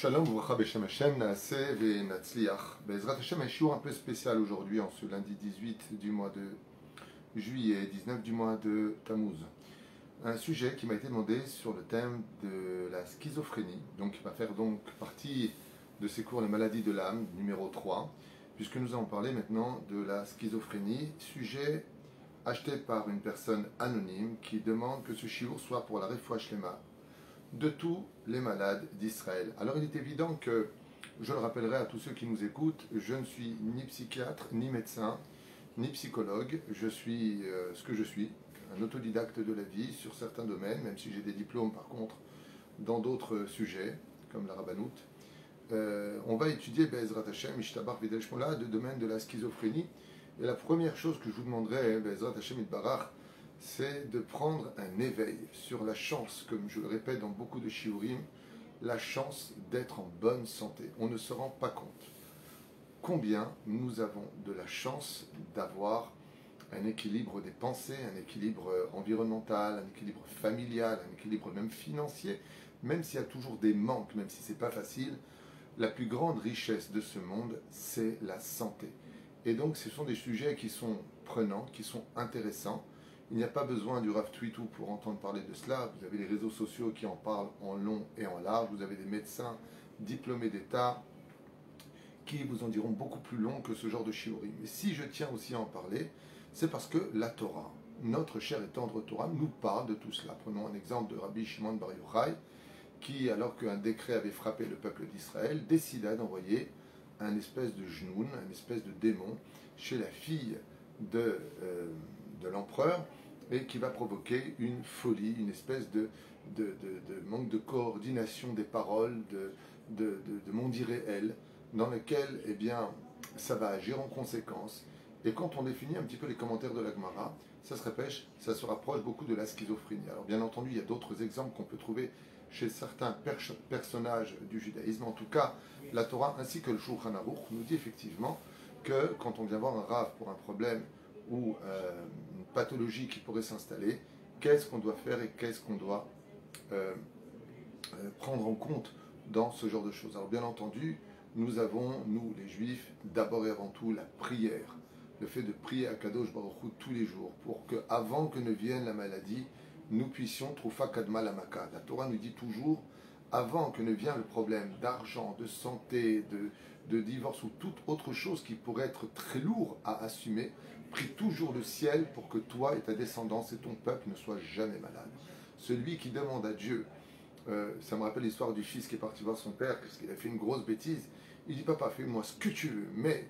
Shalom, Voucha Beshem Hashem, Naase ve Natzliach. Bezrat Hashem, un shiur un peu spécial aujourd'hui, en ce lundi 18 du mois de juillet, 19 du mois de Tammuz. Un sujet qui m'a été demandé sur le thème de la schizophrénie, donc qui va faire donc partie de ces cours Les maladies de l'âme, numéro 3, puisque nous allons parler maintenant de la schizophrénie, sujet acheté par une personne anonyme qui demande que ce shiur soit pour la refouach lema de tous les malades d'Israël. Alors il est évident que, je le rappellerai à tous ceux qui nous écoutent, je ne suis ni psychiatre, ni médecin, ni psychologue, je suis euh, ce que je suis, un autodidacte de la vie sur certains domaines, même si j'ai des diplômes par contre dans d'autres sujets, comme la rabbanout. Euh, on va étudier Bezrat Hashem, Ishtabar Videl Shmola, de domaine de la schizophrénie. Et la première chose que je vous demanderai, Bezrat Hashem Itbarach, c'est de prendre un éveil sur la chance, comme je le répète dans beaucoup de shiurim, la chance d'être en bonne santé. On ne se rend pas compte combien nous avons de la chance d'avoir un équilibre des pensées, un équilibre environnemental, un équilibre familial, un équilibre même financier, même s'il y a toujours des manques, même si c'est pas facile, la plus grande richesse de ce monde, c'est la santé. Et donc ce sont des sujets qui sont prenants, qui sont intéressants, il n'y a pas besoin du RAF Twitter pour entendre parler de cela. Vous avez les réseaux sociaux qui en parlent en long et en large. Vous avez des médecins diplômés d'État qui vous en diront beaucoup plus long que ce genre de shiori. Mais si je tiens aussi à en parler, c'est parce que la Torah, notre chère et tendre Torah, nous parle de tout cela. Prenons un exemple de Rabbi Shimon Bar Yochai, qui, alors qu'un décret avait frappé le peuple d'Israël, décida d'envoyer un espèce de genoun, un espèce de démon, chez la fille de, euh, de l'empereur, et qui va provoquer une folie, une espèce de, de, manque de coordination des paroles, de, de, monde irréel, dans lequel eh bien, ça va agir en conséquence. Et quand on définit un petit peu les commentaires de l'Agmara, ça se répète, ça se rapproche beaucoup de la schizophrénie. Alors bien entendu, il y a d'autres exemples qu'on peut trouver chez certains personnages du judaïsme. En tout cas, la Torah ainsi que le Shulchan Aruch nous dit effectivement que quand on vient voir un rave pour un problème ou euh, pathologie qui pourrait s'installer, qu'est-ce qu'on doit faire et qu'est-ce qu'on doit euh, euh, prendre en compte dans ce genre de choses? Alors bien entendu, nous avons, nous les juifs, d'abord et avant tout la prière. Le fait de prier à Kadosh Baruch Hu tous les jours pour que, avant que ne vienne la maladie, nous puissions trouver Kadma Lamaka. La Torah nous dit toujours avant que ne vienne le problème d'argent, de santé, de, de divorce ou toute autre chose qui pourrait être très lourd à assumer, prie toujours le ciel pour que toi et ta descendance et ton peuple ne soient jamais malades. Celui qui demande à Dieu, euh, ça me rappelle l'histoire du fils qui est parti voir son père parce qu'il a fait une grosse bêtise, il dit papa fais-moi ce que tu veux, mais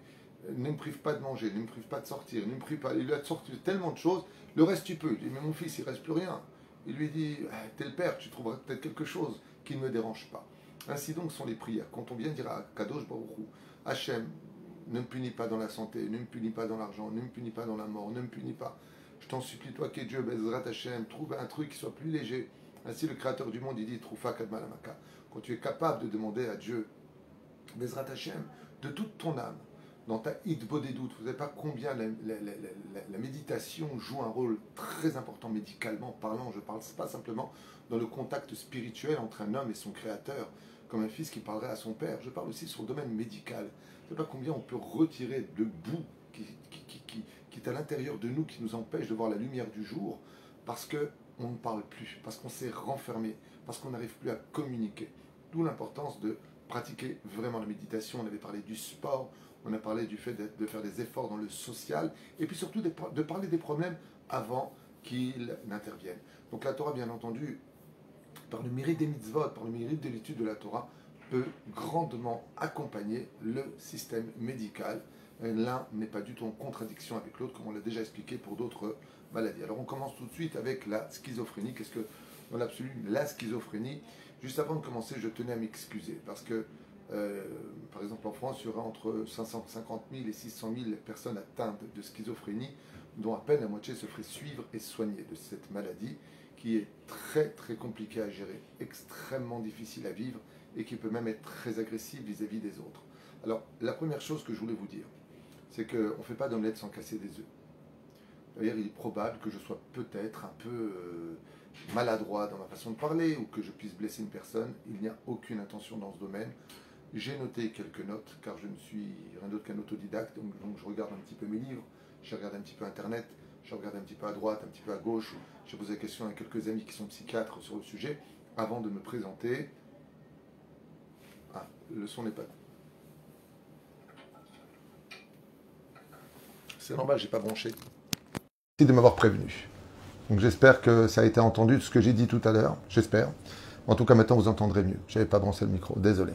euh, ne me prive pas de manger, ne me prive pas de sortir, ne me prive pas, il lui a sorti tellement de choses, le reste tu peux. Il dit mais mon fils il reste plus rien. Il lui dit ah, t'es le père, tu trouveras peut-être quelque chose qui ne me dérange pas. Ainsi donc sont les prières. Quand on vient dire à Kadosh Baruch Hachem, ne me punis pas dans la santé, ne me punis pas dans l'argent, ne me punis pas dans la mort, ne me punis pas. Je t'en supplie, toi qui es Dieu, Bezrat Hachem, trouve un truc qui soit plus léger. Ainsi, le Créateur du monde, il dit Troufa Kadmalamaka. Quand tu es capable de demander à Dieu, Bezrat Hachem, de toute ton âme, dans ta des doutes, vous ne savez pas combien la, la, méditation joue un rôle très important médicalement parlant. Je ne parle pas simplement dans le contact spirituel entre un homme et son créateur, comme un fils qui parlerait à son père. Je parle aussi sur le domaine médical. Je ne sais pas combien on peut retirer le bout qui, qui, est à l'intérieur de nous, qui nous empêche de voir la lumière du jour, parce qu'on ne parle plus, parce qu'on s'est renfermé, parce qu'on n'arrive plus à communiquer. D'où l'importance de pratiquer vraiment la méditation. On avait parlé du sport, on a parlé du fait de, faire des efforts dans le social, et puis surtout de, de parler des problèmes avant qu'ils n'interviennent. Donc la Torah, bien entendu, par le mérite des mitzvot, par le mérite de l'étude de la Torah, peut grandement accompagner le système médical. L'un n'est pas du tout en contradiction avec l'autre, comme on l'a déjà expliqué pour d'autres maladies. Alors on commence tout de suite avec la schizophrénie. Qu'est-ce que, dans l'absolu, la schizophrénie? Juste avant de commencer, je tenais à m'excuser, parce que, euh, par exemple, en France, il y aura entre 550 000 et 600 000 personnes atteintes de schizophrénie, dont à peine la moitié se ferait suivre et soigner de cette maladie qui est très très compliqué à gérer, extrêmement difficile à vivre et qui peut même être très agressif vis-à-vis des autres. Alors, la première chose que je voulais vous dire, c'est qu'on ne fait pas d'omelette sans casser des œufs. D'ailleurs, il est probable que je sois peut-être un peu euh, maladroit dans ma façon de parler ou que je puisse blesser une personne. Il n'y a aucune intention dans ce domaine. J'ai noté quelques notes car je ne suis rien d'autre qu'un autodidacte, donc, je regarde un petit peu mes livres, je regarde un petit peu Internet, je regarde un petit peu à droite, un petit peu à gauche. J'ai posé la question à quelques amis qui sont psychiatres sur le sujet avant de me présenter. Ah, le son n'est pas. C'est normal, j'ai pas branché de m'avoir prévenu. Donc j'espère que ça a été entendu, ce que j'ai dit tout à l'heure, j'espère. En tout cas, maintenant, vous entendrez mieux. J'avais pas branché le micro, désolé.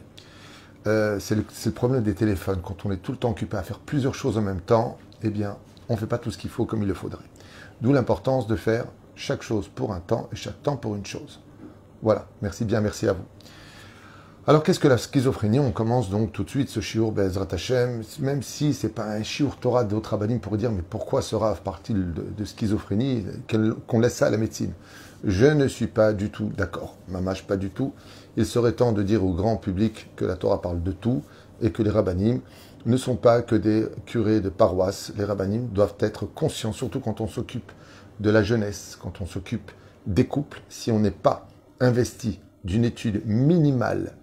Euh, c'est le, problème des téléphones. Quand on est tout le temps occupé à faire plusieurs choses en même temps, eh bien, on ne fait pas tout ce qu'il faut comme il le faudrait. D'où l'importance de faire chaque chose pour un temps et chaque temps pour une chose. Voilà, merci bien, merci à vous. Alors qu'est-ce que la schizophrénie? On commence donc tout de suite ce shiur Bezrat Hashem, même si c'est pas un shiur Torah d'autres rabbinim pour dire mais pourquoi ce rave part-il de, schizophrénie? Qu'on laisse ça à la médecine Je ne suis pas du tout d'accord, mamache pas du tout. Il serait temps de dire au grand public que la Torah parle de tout et que les rabbinim ne sont pas que des curés de paroisse. Les rabbinim doivent être conscients, surtout quand on s'occupe de la jeunesse, quand on s'occupe des couples, si on n'est pas investi d'une étude minimale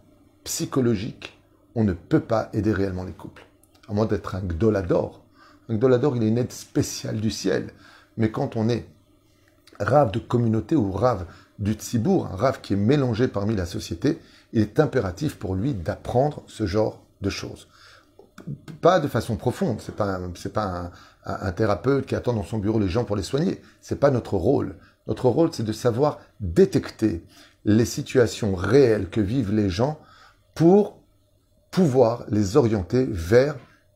psychologique, on ne peut pas aider réellement les couples. À moins d'être un gdolador. Un gdolador, il est une aide spéciale du ciel. Mais quand on est rave de communauté ou rave du tzibour, un rave qui est mélangé parmi la société, il est impératif pour lui d'apprendre ce genre de choses. Pas de façon profonde, c'est pas pas un, thérapeute qui attend dans son bureau les gens pour les soigner. C'est pas notre rôle. Notre rôle, c'est de savoir détecter les situations réelles que vivent les gens pour pouvoir les orienter vers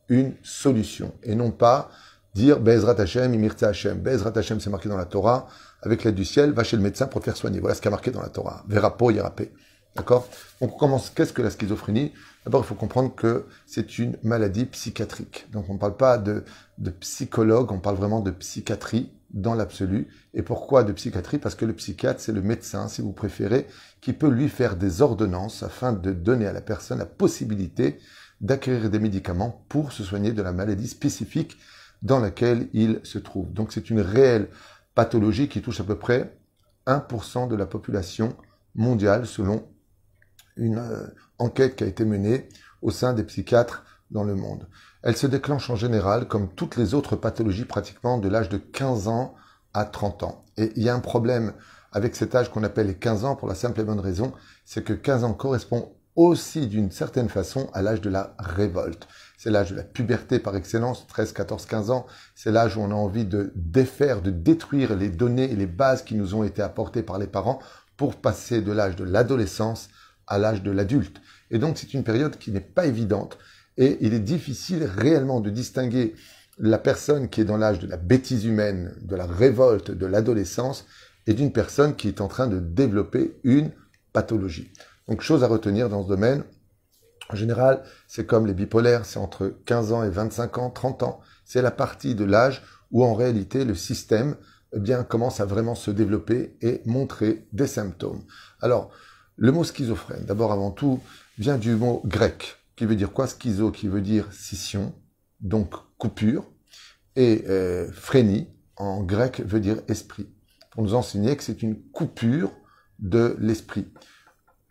une solution et non pas dire Bezrat Hashem, Imirta Hashem. Bezrat Hashem, c'est marqué dans la Torah, avec l'aide du ciel, va chez le médecin pour te faire soigner. Voilà ce qui est marqué dans la Torah. Verapo, Yerapé. D'accord? On commence. Qu'est-ce que la schizophrénie? D'abord, il faut comprendre que c'est une maladie psychiatrique. Donc on ne parle pas de, de psychologue, on parle vraiment de psychiatrie dans l'absolu. Et pourquoi de psychiatrie? Parce que le psychiatre, c'est le médecin, si vous préférez, qui peut lui faire des ordonnances afin de donner à la personne la possibilité d'acquérir des médicaments pour se soigner de la maladie spécifique dans laquelle il se trouve. Donc c'est une réelle pathologie qui touche à peu près 1% de la population mondiale selon une euh, enquête qui a été menée au sein des psychiatres dans le monde. Elle se déclenche en général, comme toutes les autres pathologies, pratiquement de l'âge de 15 ans à 30 ans. Et il y a un problème avec cet âge qu'on appelle les 15 ans pour la simple et bonne raison, c'est que 15 ans correspond aussi d'une certaine façon à l'âge de la révolte. C'est l'âge de la puberté par excellence, 13, 14, 15 ans. C'est l'âge où on a envie de défaire, de détruire les données et les bases qui nous ont été apportées par les parents pour passer de l'âge de l'adolescence à l'âge de l'adulte. Et donc c'est une période qui n'est pas évidente et il est difficile réellement de distinguer la personne qui est dans l'âge de la bêtise humaine, de la révolte, de l'adolescence, et d'une personne qui est en train de développer une pathologie. Donc, chose à retenir dans ce domaine, en général, c'est comme les bipolaires, c'est entre 15 ans et 25 ans, 30 ans. C'est la partie de l'âge où en réalité le système eh bien, commence à vraiment se développer et montrer des symptômes. Alors, le mot schizophrène, d'abord avant tout, vient du mot grec qui veut dire quoi? Schizo, qui veut dire scission, donc coupure, et euh, en grec, veut dire esprit. Pour nous enseigner que c'est une coupure de l'esprit.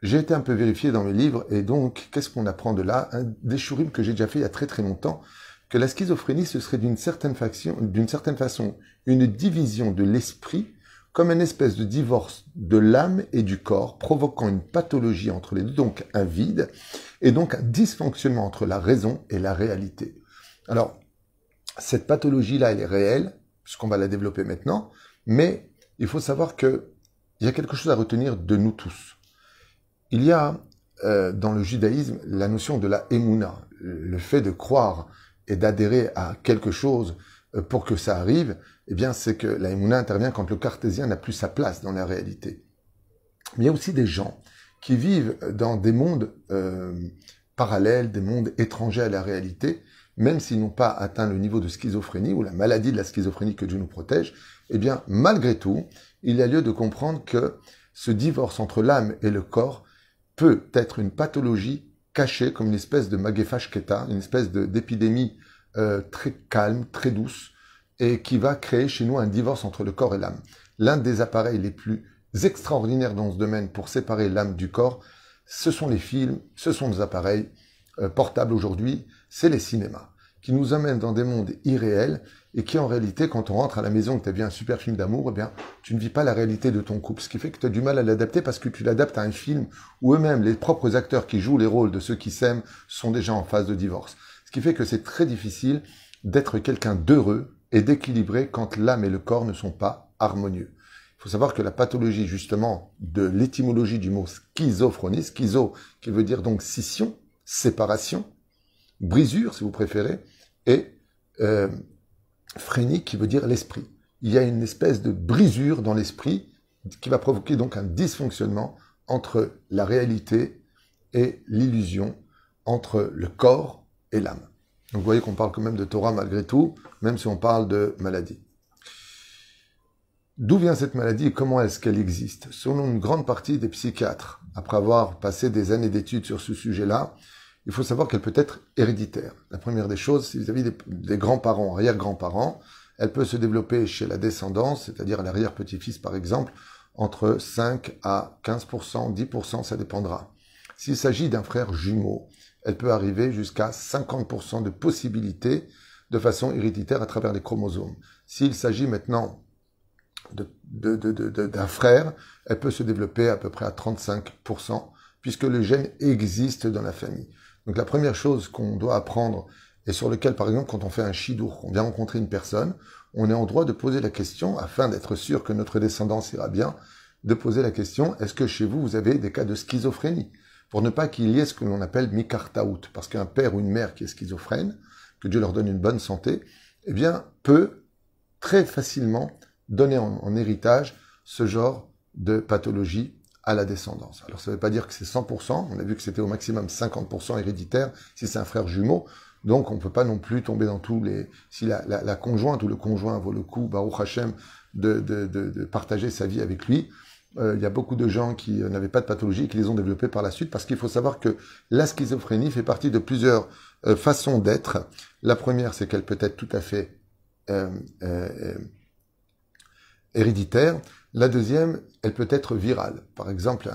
J'ai été un peu vérifié dans mes livres, et donc, qu'est-ce qu'on apprend de là? Un des que j'ai déjà fait il y a très très longtemps, que la schizophrénie, ce serait d'une certaine, d'une certaine façon une division de l'esprit comme une espèce de divorce de l'âme et du corps, provoquant une pathologie entre les deux, donc un vide, et donc un dysfonctionnement entre la raison et la réalité. Alors, cette pathologie-là, elle est réelle, puisqu'on va la développer maintenant, mais il faut savoir que il y a quelque chose à retenir de nous tous. Il y a euh, dans le judaïsme la notion de la emuna, le fait de croire et d'adhérer à quelque chose euh, pour que ça arrive, eh bien, c'est que la Emouna intervient quand le cartésien n'a plus sa place dans la réalité. Mais il y a aussi des gens qui vivent dans des mondes euh, parallèles, des mondes étrangers à la réalité, même s'ils n'ont pas atteint le niveau de schizophrénie ou la maladie de la schizophrénie que Dieu nous protège, eh bien, malgré tout, il y a lieu de comprendre que ce divorce entre l'âme et le corps peut être une pathologie cachée comme une espèce de magéphage une espèce d'épidémie euh, très calme, très douce, et qui va créer chez nous un divorce entre le corps et l'âme. L'un des appareils les plus extraordinaires dans ce domaine pour séparer l'âme du corps, ce sont les films, ce sont les appareils euh, portables aujourd'hui, c'est les cinémas, qui nous amènent dans des mondes irréels et qui en réalité, quand on rentre à la maison et que tu as vu un super film d'amour, eh bien, tu ne vis pas la réalité de ton couple. Ce qui fait que tu as du mal à l'adapter parce que tu l'adaptes à un film où eux-mêmes, les propres acteurs qui jouent les rôles de ceux qui s'aiment, sont déjà en phase de divorce. Ce qui fait que c'est très difficile d'être quelqu'un d'heureux et d'équilibré quand l'âme et le corps ne sont pas harmonieux. Il faut savoir que la pathologie, justement, de l'étymologie du mot schizophrénie, schizo, qui veut dire donc scission, séparation, brisure, si vous préférez, et euh, phrénie qui veut dire l'esprit. Il y a une espèce de brisure dans l'esprit qui va provoquer donc un dysfonctionnement entre la réalité et l'illusion, entre le corps et l'âme. Donc vous voyez qu'on parle quand même de Torah malgré tout, même si on parle de maladie. D'où vient cette maladie et comment est-ce qu'elle existe? Selon une grande partie des psychiatres, après avoir passé des années d'études sur ce sujet-là, il faut savoir qu'elle peut être héréditaire. La première des choses, vous avez des, grands-parents, arrière-grands-parents, elle peut se développer chez la descendance, c'est-à-dire l'arrière-petit-fils par exemple, entre 5 à 15%, 10%, ça dépendra. S'il s'agit d'un frère jumeau, elle peut arriver jusqu'à 50% de possibilités de façon héréditaire à travers les chromosomes. S'il s'agit maintenant d'un frère, elle peut se développer à peu près à 35%, puisque le gène existe dans la famille. Donc la première chose qu'on doit apprendre, et sur lequel, par exemple, quand on fait un chidour, on vient rencontrer une personne, on est en droit de poser la question, afin d'être sûr que notre descendance ira bien, de poser la question, est-ce que chez vous, vous avez des cas de schizophrénie? Pour ne pas qu'il y ait ce que l'on appelle mikartaout, parce qu'un père ou une mère qui est schizophrène, que Dieu leur donne une bonne santé, eh bien, peut très facilement donner en héritage ce genre de pathologie à la descendance. Alors ça ne veut pas dire que c'est 100%, on a vu que c'était au maximum 50% héréditaire si c'est un frère jumeau, donc on ne peut pas non plus tomber dans tous les... Si la, conjointe ou le conjoint vaut le coup, Baruch Hashem, de, partager sa vie avec lui, euh, il y a beaucoup de gens qui euh, n'avaient pas de pathologie et qui les ont développées par la suite, parce qu'il faut savoir que la schizophrénie fait partie de plusieurs euh, façons d'être. La première, c'est qu'elle peut être tout à fait héréditaire. La deuxième, elle peut être virale. Par exemple,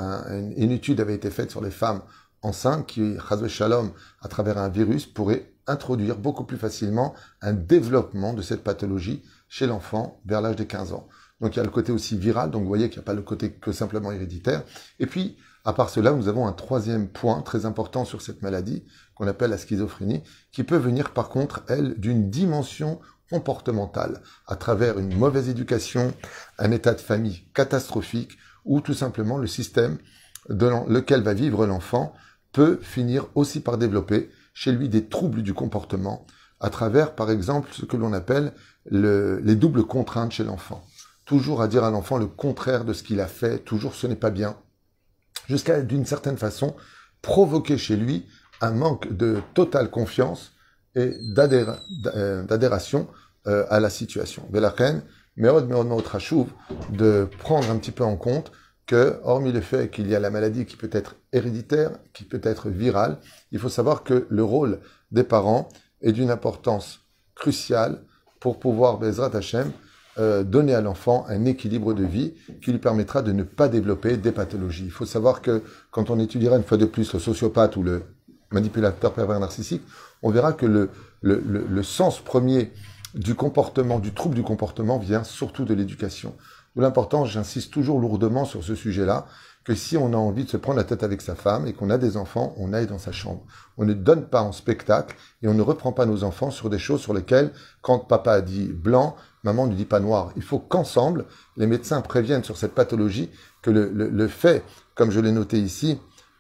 une étude avait été faite sur les femmes enceintes qui, shalom, à travers un virus, pourraient introduire beaucoup plus facilement un développement de cette pathologie chez l'enfant vers l'âge des 15 ans. Donc il y a le côté aussi viral, donc vous voyez qu'il n'y a pas le côté que simplement héréditaire. Et puis, à part cela, nous avons un troisième point très important sur cette maladie, qu'on appelle la schizophrénie, qui peut venir par contre, elle, d'une dimension comportementale, à travers une mauvaise éducation, un état de famille catastrophique, ou tout simplement le système dans lequel va vivre l'enfant peut finir aussi par développer chez lui des troubles du comportement, à travers par exemple ce que l'on appelle les doubles contraintes chez l'enfant. Toujours à dire à l'enfant le contraire de ce qu'il a fait, toujours ce n'est pas bien, jusqu'à d'une certaine façon provoquer chez lui un manque de totale confiance et euh, d'adhération euh, à la situation. Belachen, Meod Meod Meod de prendre un petit peu en compte que, hormis le fait qu'il y a la maladie qui peut être héréditaire, qui peut être virale, il faut savoir que le rôle des parents est d'une importance cruciale pour pouvoir, Bezrat Hashem, euh, donner à l'enfant un équilibre de vie qui lui permettra de ne pas développer des pathologies. Il faut savoir que quand on étudiera une fois de plus le sociopathe ou le manipulateur pervers narcissique, on verra que le, le, le, sens premier du comportement, du trouble du comportement vient surtout de l'éducation. L'important, j'insiste toujours lourdement sur ce sujet-là, que si on a envie de se prendre la tête avec sa femme et qu'on a des enfants, on aille dans sa chambre. On ne donne pas en spectacle et on ne reprend pas nos enfants sur des choses sur lesquelles, quand papa a dit blanc, maman ne dit pas noir. Il faut qu'ensemble, les médecins préviennent sur cette pathologie que le, le, fait, comme je l'ai noté ici,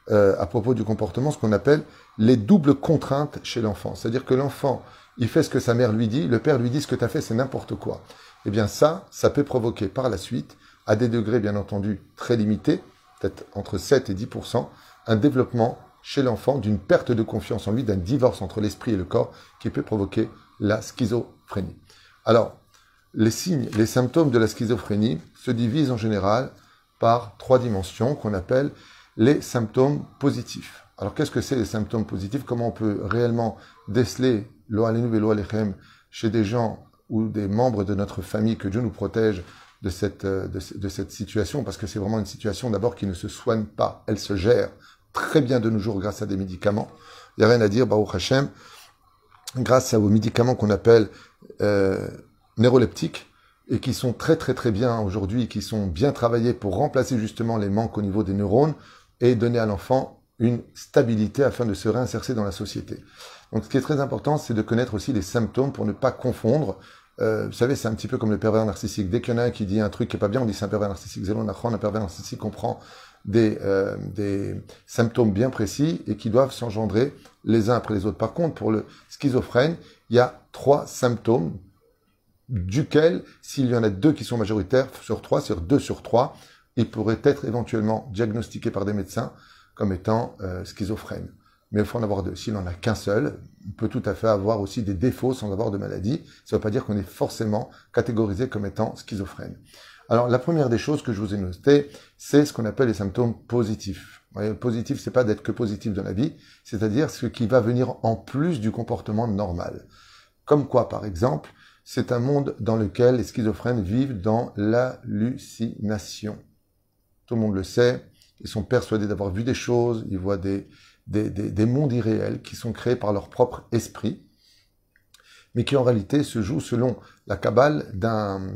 euh, à propos du comportement, ce qu'on appelle les doubles contraintes chez l'enfant. C'est-à-dire que l'enfant, il fait ce que sa mère lui dit, le père lui dit ce que tu as fait, c'est n'importe quoi. Eh bien ça, ça peut provoquer par la suite, à des degrés bien entendu très limités, peut-être entre 7 et 10%, un développement chez l'enfant d'une perte de confiance en lui, d'un divorce entre l'esprit et le corps qui peut provoquer la schizophrénie. Alors, les signes, les symptômes de la schizophrénie se divisent en général par trois dimensions qu'on appelle les symptômes positifs. Alors qu'est-ce que c'est les symptômes positifs? Comment on peut réellement déceler l'Oalénou et l'Oalechem chez des gens ou des membres de notre famille, que Dieu nous protège de cette, euh, de, cette situation, parce que c'est vraiment une situation d'abord qui ne se soigne pas, elle se gère très bien de nos jours grâce à des médicaments. Il n'y a rien à dire, Baruch Hashem, grâce aux médicaments qu'on appelle euh, et qui sont très très très bien aujourd'hui, qui sont bien travaillés pour remplacer justement les manques au niveau des neurones et donner à l'enfant une stabilité afin de se réinsérer dans la société. Donc ce qui est très important, c'est de connaître aussi les symptômes pour ne pas confondre. Euh, vous savez, c'est un petit peu comme le pervers narcissique. Dès qu'il y en a un qui dit un truc qui est pas bien, on dit c'est un pervers narcissique. Zélon un pervers narcissique comprend des, euh, des symptômes bien précis et qui doivent s'engendrer les uns après les autres. Par contre, pour le schizophrène, il y a trois symptômes duquel, s'il y en a deux qui sont majoritaires sur trois, sur deux sur trois, il pourrait être éventuellement diagnostiqué par des médecins comme étant euh, schizophrène. Mais il faut en avoir deux. S'il n'en a qu'un seul, on peut tout à fait avoir aussi des défauts sans avoir de maladie. Ça ne veut pas dire qu'on est forcément catégorisé comme étant schizophrène. Alors, la première des choses que je vous ai notées, c'est ce qu'on appelle les symptômes positifs. Voyez, positif, c'est pas d'être que positif dans la vie, c'est-à-dire ce qui va venir en plus du comportement normal. Comme quoi, par exemple, c'est un monde dans lequel les schizophrènes vivent dans l'hallucination. Tout le monde le sait, ils sont persuadés d'avoir vu des choses, ils voient des, des, des, mondes irréels qui sont créés par leur propre esprit, mais qui en réalité se jouent selon la cabale d'un...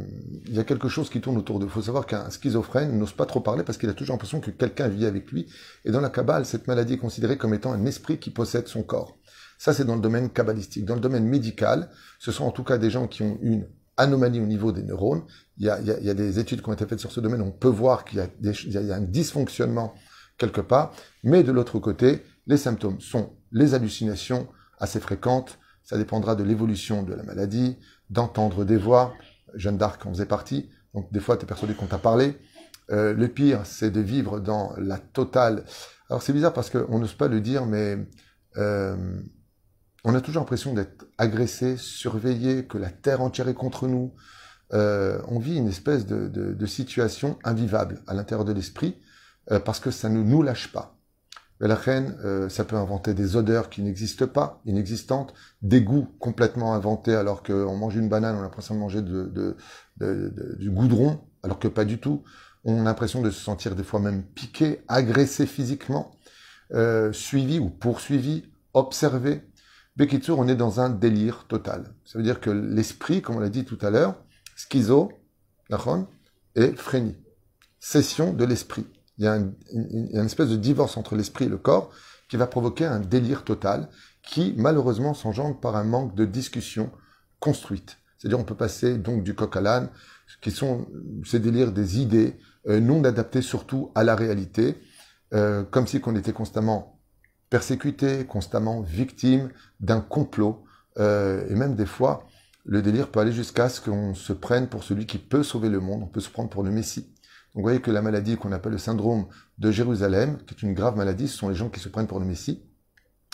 Il y a quelque chose qui tourne autour d'eux. Il faut savoir qu'un schizophrène n'ose pas trop parler parce qu'il a toujours l'impression que quelqu'un vit avec lui. Et dans la cabale, cette maladie est considérée comme étant un esprit qui possède son corps. Ça, c'est dans le domaine kabbalistique. Dans le domaine médical, ce sont en tout cas des gens qui ont une anomalie au niveau des neurones. Il y a, il y a, des études qui ont été faites sur ce domaine. On peut voir qu'il y, y, a un dysfonctionnement quelque part. Mais de l'autre côté, les symptômes sont les hallucinations assez fréquentes. Ça dépendra de l'évolution de la maladie, d'entendre des voix. Jeanne d'Arc en faisait partie. Donc des fois, tu es persuadé qu'on t'a parlé. Euh, le pire, c'est de vivre dans la totale. Alors c'est bizarre parce qu'on n'ose pas le dire, mais euh, on a toujours l'impression d'être agressé, surveillé, que la terre entière est contre nous. Euh, on vit une espèce de, situation invivable à l'intérieur de l'esprit parce que ça ne nous lâche pas. La reine, euh, ça peut inventer des odeurs qui n'existent pas, inexistantes, des goûts complètement inventés alors qu'on mange une banane, on a l'impression de manger du goudron, alors que pas du tout. On a l'impression de se sentir des fois même piqué, agressé physiquement, suivi ou poursuivi, observé. Bekitsur, on est dans un délire total. Ça veut dire que l'esprit, comme on l'a dit tout à l'heure, schizo, et frénie. Cession de l'esprit. Il y a une, espèce de divorce entre l'esprit et le corps qui va provoquer un délire total qui, malheureusement, s'engendre par un manque de discussion construite. C'est-à-dire, on peut passer donc du coq à l'âne, qui sont ces délires des idées euh, non adaptées surtout à la réalité, euh, comme si qu'on était constamment persécuté, constamment victime d'un complot. Euh, et même des fois, le délire peut aller jusqu'à ce qu'on se prenne pour celui qui peut sauver le monde. On peut se prendre pour le Messie. Vous voyez que la maladie qu'on appelle le syndrome de Jérusalem, qui est une grave maladie, ce sont les gens qui se prennent pour le Messie,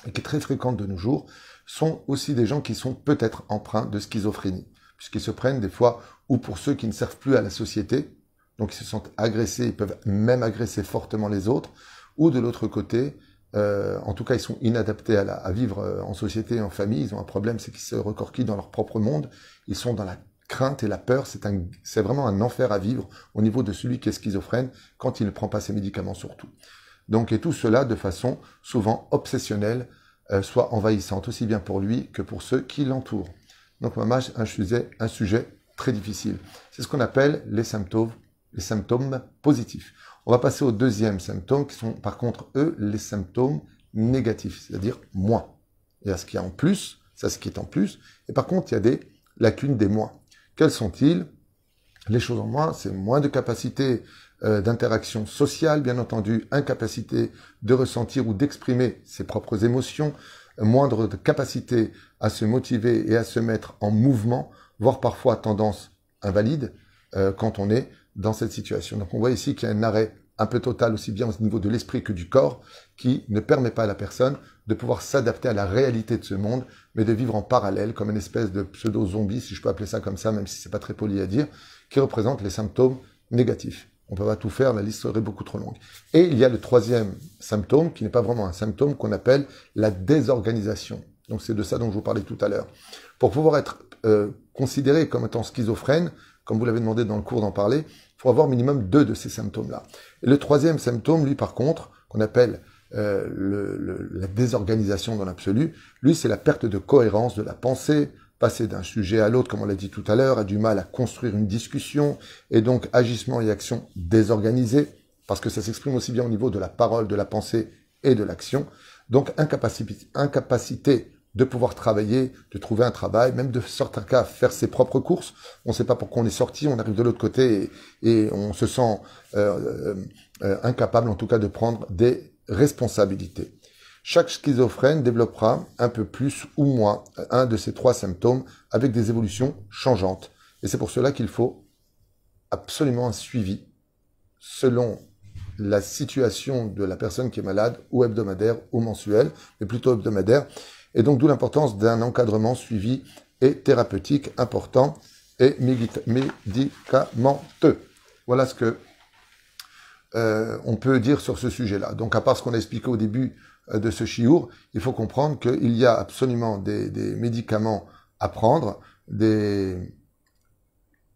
et qui est très fréquente de nos jours, sont aussi des gens qui sont peut-être empreints de schizophrénie, puisqu'ils se prennent des fois ou pour ceux qui ne servent plus à la société, donc ils se sentent agressés, ils peuvent même agresser fortement les autres, ou de l'autre côté, euh, en tout cas, ils sont inadaptés à, vivre euh, en société, en famille. Ils ont un problème, c'est qu'ils se recorquillent dans leur propre monde. Ils sont dans la crainte et la peur. C'est vraiment un enfer à vivre au niveau de celui qui est schizophrène quand il ne prend pas ses médicaments surtout. Donc, et tout cela de façon souvent obsessionnelle, euh, soit envahissante, aussi bien pour lui que pour ceux qui l'entourent. Donc, vraiment, un sujet, un sujet très difficile. C'est ce qu'on appelle les symptômes, positifs. On va passer au deuxième symptôme, qui sont par contre, eux, les symptômes négatifs, c'est-à-dire moins. Il y a ce qui est en plus, ça ce qui est en plus, et par contre, il y a des lacunes des moins. Quels sont-ils? Les choses en moins, c'est moins de capacité euh, d'interaction sociale, bien entendu, incapacité de ressentir ou d'exprimer ses propres émotions, moindre capacité à se motiver et à se mettre en mouvement, voire parfois tendance invalide euh, quand on est dans cette situation. Donc on voit ici qu'il y a un arrêt un peu total aussi bien au niveau de l'esprit que du corps qui ne permet pas à la personne de pouvoir s'adapter à la réalité de ce monde, mais de vivre en parallèle comme une espèce de pseudo-zombie, si je peux appeler ça comme ça, même si c'est pas très poli à dire, qui représente les symptômes négatifs. On peut pas tout faire, la liste serait beaucoup trop longue. Et il y a le troisième symptôme, qui n'est pas vraiment un symptôme, qu'on appelle la désorganisation. Donc c'est de ça dont je vous parlais tout à l'heure. Pour pouvoir être euh, considéré comme étant schizophrène, comme vous l'avez demandé dans le cours d'en parler, il faut avoir minimum deux de ces symptômes-là. Et le troisième symptôme, lui par contre, qu'on appelle euh, le, la désorganisation dans l'absolu, lui c'est la perte de cohérence de la pensée, passer d'un sujet à l'autre, comme on l'a dit tout à l'heure, a du mal à construire une discussion, et donc agissement et action désorganisés, parce que ça s'exprime aussi bien au niveau de la parole, de la pensée et de l'action. Donc incapacité, incapacité de pouvoir travailler, de trouver un travail, même de certains cas faire ses propres courses. On ne sait pas pourquoi on est sorti, on arrive de l'autre côté et, on se sent euh, euh, incapable en tout cas de prendre des responsabilités. Chaque schizophrène développera un peu plus ou moins un de ces trois symptômes avec des évolutions changeantes. Et c'est pour cela qu'il faut absolument un suivi selon la situation de la personne qui est malade, ou hebdomadaire ou mensuel, mais plutôt hebdomadaire. Et donc d'où l'importance d'un encadrement suivi et thérapeutique important et médicamenteux. Voilà ce que euh, on peut dire sur ce sujet-là. Donc à part ce qu'on a expliqué au début euh, de ce chiour, il faut comprendre qu'il y a absolument des, des, médicaments à prendre, des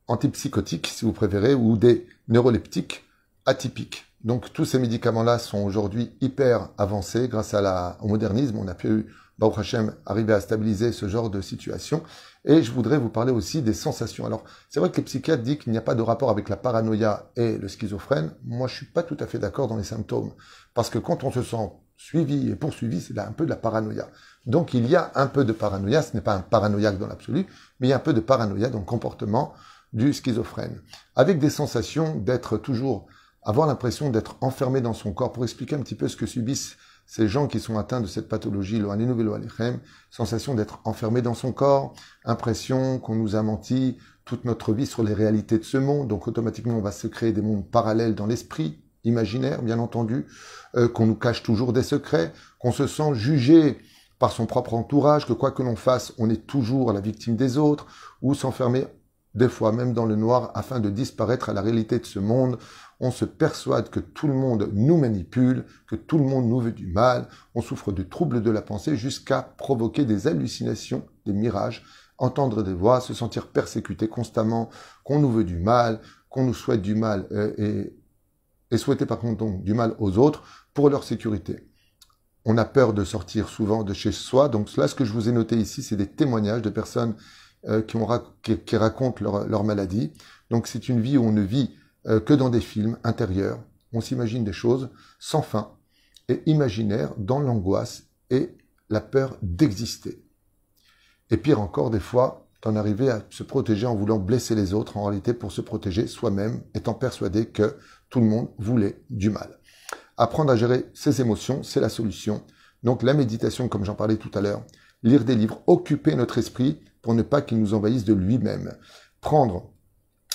antipsychotiques si vous préférez, ou des neuroleptiques atypiques. Donc tous ces médicaments-là sont aujourd'hui hyper avancés grâce à la, au modernisme. On a pu, Baruch Hashem, arriver à stabiliser ce genre de situation. Et je voudrais vous parler aussi des sensations. Alors, c'est vrai que les psychiatres disent qu'il n'y a pas de rapport avec la paranoïa et le schizophrène. Moi, je suis pas tout à fait d'accord dans les symptômes. Parce que quand on se sent suivi et poursuivi, c'est un peu de la paranoïa. Donc, il y a un peu de paranoïa. Ce n'est pas un paranoïaque dans l'absolu, mais il y a un peu de paranoïa dans le comportement du schizophrène. Avec des sensations d'être toujours avoir l'impression d'être enfermé dans son corps. Pour expliquer un petit peu ce que subissent ces gens qui sont atteints de cette pathologie, sensation d'être enfermé dans son corps, impression qu'on nous a menti toute notre vie sur les réalités de ce monde, donc automatiquement on va se créer des mondes parallèles dans l'esprit, imaginaire bien entendu, euh, qu'on nous cache toujours des secrets, qu'on se sent jugé par son propre entourage, que quoi que l'on fasse, on est toujours la victime des autres, ou s'enfermer des fois même dans le noir afin de disparaître à la réalité de ce monde on se persuade que tout le monde nous manipule, que tout le monde nous veut du mal, on souffre de troubles de la pensée jusqu'à provoquer des hallucinations, des mirages, entendre des voix, se sentir persécuté constamment, qu'on nous veut du mal, qu'on nous souhaite du mal euh, et, et souhaiter par contre donc du mal aux autres pour leur sécurité. On a peur de sortir souvent de chez soi, donc là ce que je vous ai noté ici, c'est des témoignages de personnes euh, qui, ont, qui, racontent leur, leur maladie. Donc c'est une vie où on ne vit euh, que dans des films intérieurs. On s'imagine des choses sans fin et imaginaires dans l'angoisse et la peur d'exister. Et pire encore, des fois, d'en arriver à se protéger en voulant blesser les autres, en réalité pour se protéger soi-même, étant persuadé que tout le monde voulait du mal. Apprendre à gérer ses émotions, c'est la solution. Donc la méditation, comme j'en parlais tout à l'heure, lire des livres, occuper notre esprit pour ne pas qu'il nous envahisse de lui-même. Prendre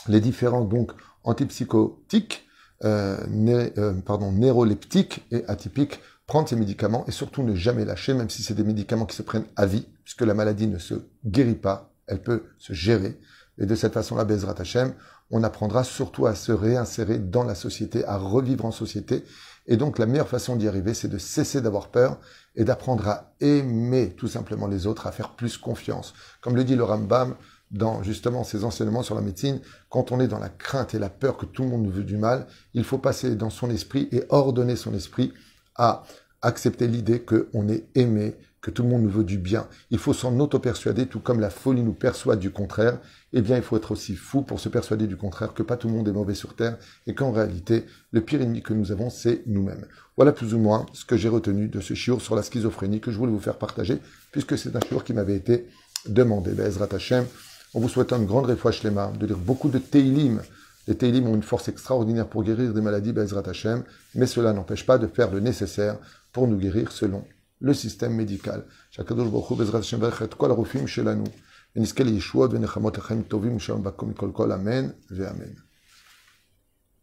les différents donc antipsychotiques, euh, euh, pardon, neuroleptiques et atypiques, prendre ces médicaments et surtout ne jamais lâcher, même si c'est des médicaments qui se prennent à vie, puisque la maladie ne se guérit pas, elle peut se gérer. Et de cette façon-là, Bezrat Hashem, on apprendra surtout à se réinsérer dans la société, à revivre en société. Et donc la meilleure façon d'y arriver, c'est de cesser d'avoir peur et d'apprendre à aimer tout simplement les autres, à faire plus confiance. Comme le dit le Rambam, dans justement ces enseignements sur la médecine, quand on est dans la crainte et la peur que tout le monde nous veut du mal, il faut passer dans son esprit et ordonner son esprit à accepter l'idée qu'on est aimé, que tout le monde nous veut du bien. Il faut s'en auto-persuader, tout comme la folie nous persuade du contraire. Eh bien, il faut être aussi fou pour se persuader du contraire, que pas tout le monde est mauvais sur Terre, et qu'en réalité, le pire ennemi que nous avons, c'est nous-mêmes. Voilà plus ou moins ce que j'ai retenu de ce chiour sur la schizophrénie que je voulais vous faire partager, puisque c'est un chiour qui m'avait été demandé. Bezrat Hashem, on vous souhaite une grande refouach lema, de lire beaucoup de Teilim. Les Teilim ont une force extraordinaire pour guérir des maladies, Bezrat Hashem, mais cela n'empêche pas de faire le nécessaire pour nous guérir selon le système médical.